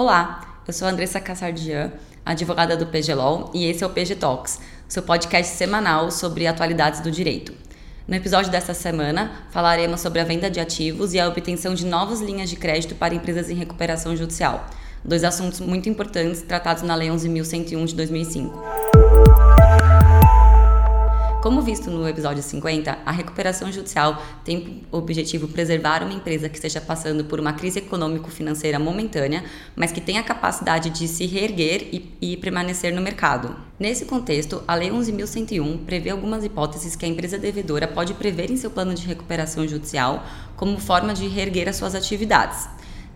Olá, eu sou Andressa Cassardian, advogada do PGLOL, e esse é o PG Talks, seu podcast semanal sobre atualidades do direito. No episódio desta semana, falaremos sobre a venda de ativos e a obtenção de novas linhas de crédito para empresas em recuperação judicial, dois assuntos muito importantes tratados na Lei 11.101 de 2005. Como visto no episódio 50, a recuperação judicial tem o objetivo preservar uma empresa que esteja passando por uma crise econômico-financeira momentânea, mas que tenha a capacidade de se reerguer e, e permanecer no mercado. Nesse contexto, a Lei 11.101 prevê algumas hipóteses que a empresa devedora pode prever em seu plano de recuperação judicial como forma de reerguer as suas atividades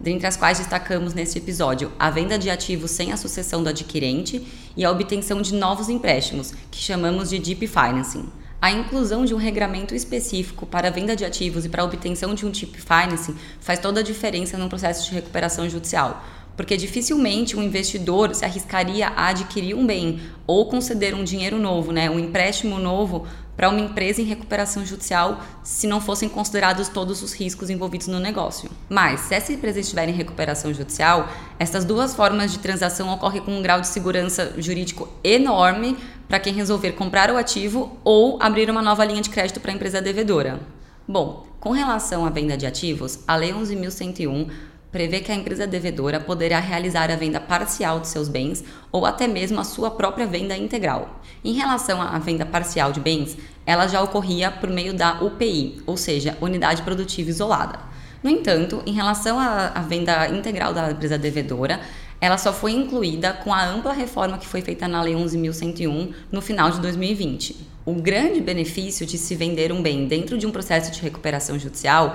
dentre as quais destacamos neste episódio a venda de ativos sem a sucessão do adquirente e a obtenção de novos empréstimos, que chamamos de Deep Financing. A inclusão de um regramento específico para a venda de ativos e para a obtenção de um Deep Financing faz toda a diferença no processo de recuperação judicial, porque dificilmente um investidor se arriscaria a adquirir um bem ou conceder um dinheiro novo, né, um empréstimo novo para uma empresa em recuperação judicial se não fossem considerados todos os riscos envolvidos no negócio. Mas, se essa empresa estiver em recuperação judicial, essas duas formas de transação ocorrem com um grau de segurança jurídico enorme para quem resolver comprar o ativo ou abrir uma nova linha de crédito para a empresa devedora. Bom, com relação à venda de ativos, a Lei 11.101 prevê que a empresa devedora poderá realizar a venda parcial de seus bens ou até mesmo a sua própria venda integral. Em relação à venda parcial de bens, ela já ocorria por meio da UPI, ou seja, Unidade Produtiva Isolada. No entanto, em relação à venda integral da empresa devedora, ela só foi incluída com a ampla reforma que foi feita na Lei 11.101 no final de 2020. O grande benefício de se vender um bem dentro de um processo de recuperação judicial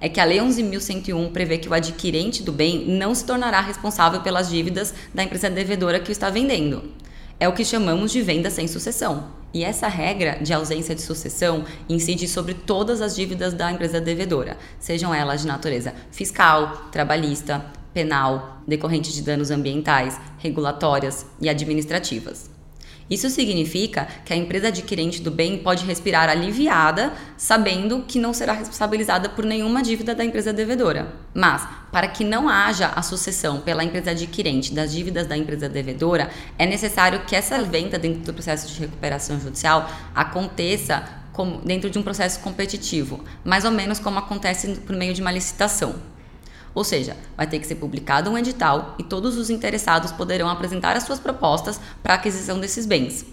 é que a Lei 11.101 prevê que o adquirente do bem não se tornará responsável pelas dívidas da empresa devedora que o está vendendo. É o que chamamos de venda sem sucessão. E essa regra de ausência de sucessão incide sobre todas as dívidas da empresa devedora, sejam elas de natureza fiscal, trabalhista, penal, decorrentes de danos ambientais, regulatórias e administrativas. Isso significa que a empresa adquirente do bem pode respirar aliviada, sabendo que não será responsabilizada por nenhuma dívida da empresa devedora. Mas, para que não haja a sucessão pela empresa adquirente das dívidas da empresa devedora, é necessário que essa venda dentro do processo de recuperação judicial aconteça dentro de um processo competitivo, mais ou menos como acontece por meio de uma licitação. Ou seja, vai ter que ser publicado um edital e todos os interessados poderão apresentar as suas propostas para aquisição desses bens.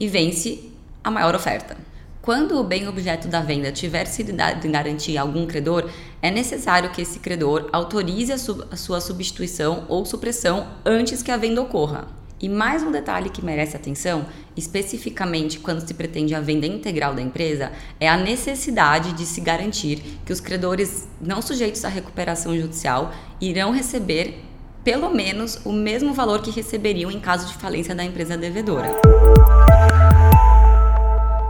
E vence a maior oferta. Quando o bem objeto da venda tiver sido dado em garantia a algum credor, é necessário que esse credor autorize a, a sua substituição ou supressão antes que a venda ocorra. E mais um detalhe que merece atenção, especificamente quando se pretende a venda integral da empresa, é a necessidade de se garantir que os credores não sujeitos à recuperação judicial irão receber pelo menos o mesmo valor que receberiam em caso de falência da empresa devedora.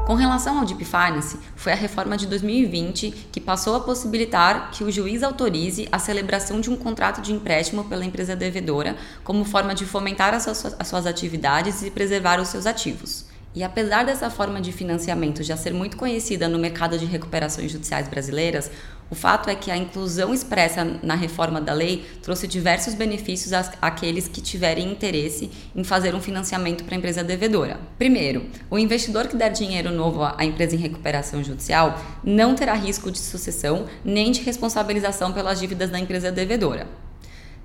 Com relação ao Deep Finance, foi a reforma de 2020 que passou a possibilitar que o juiz autorize a celebração de um contrato de empréstimo pela empresa devedora como forma de fomentar as suas, as suas atividades e preservar os seus ativos. E apesar dessa forma de financiamento já ser muito conhecida no mercado de recuperações judiciais brasileiras, o fato é que a inclusão expressa na reforma da lei trouxe diversos benefícios àqueles que tiverem interesse em fazer um financiamento para a empresa devedora. Primeiro, o investidor que der dinheiro novo à empresa em recuperação judicial não terá risco de sucessão nem de responsabilização pelas dívidas da empresa devedora.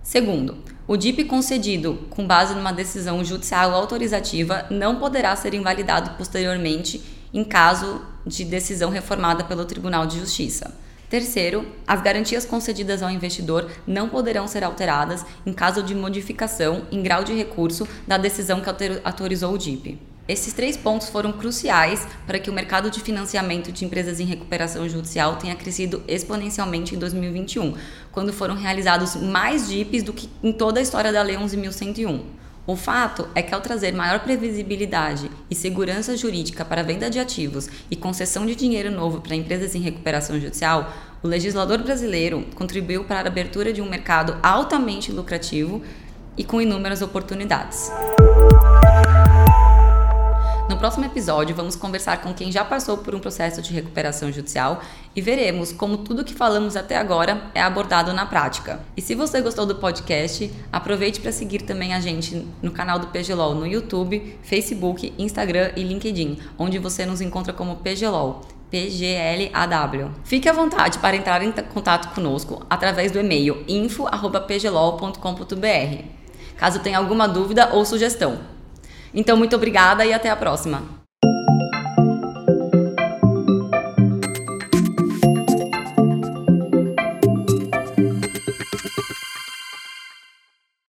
Segundo, o DIP concedido com base numa decisão judicial autorizativa não poderá ser invalidado posteriormente em caso de decisão reformada pelo Tribunal de Justiça. Terceiro, as garantias concedidas ao investidor não poderão ser alteradas em caso de modificação em grau de recurso da decisão que autorizou o DIP. Esses três pontos foram cruciais para que o mercado de financiamento de empresas em recuperação judicial tenha crescido exponencialmente em 2021, quando foram realizados mais DIPs do que em toda a história da Lei 11.101. O fato é que, ao trazer maior previsibilidade e segurança jurídica para a venda de ativos e concessão de dinheiro novo para empresas em recuperação judicial, o legislador brasileiro contribuiu para a abertura de um mercado altamente lucrativo e com inúmeras oportunidades. Próximo episódio, vamos conversar com quem já passou por um processo de recuperação judicial e veremos como tudo que falamos até agora é abordado na prática. E se você gostou do podcast, aproveite para seguir também a gente no canal do PGLOL no YouTube, Facebook, Instagram e LinkedIn, onde você nos encontra como PGLOL. PGLAW. Fique à vontade para entrar em contato conosco através do e-mail info@pglol.com.br. Caso tenha alguma dúvida ou sugestão. Então, muito obrigada e até a próxima!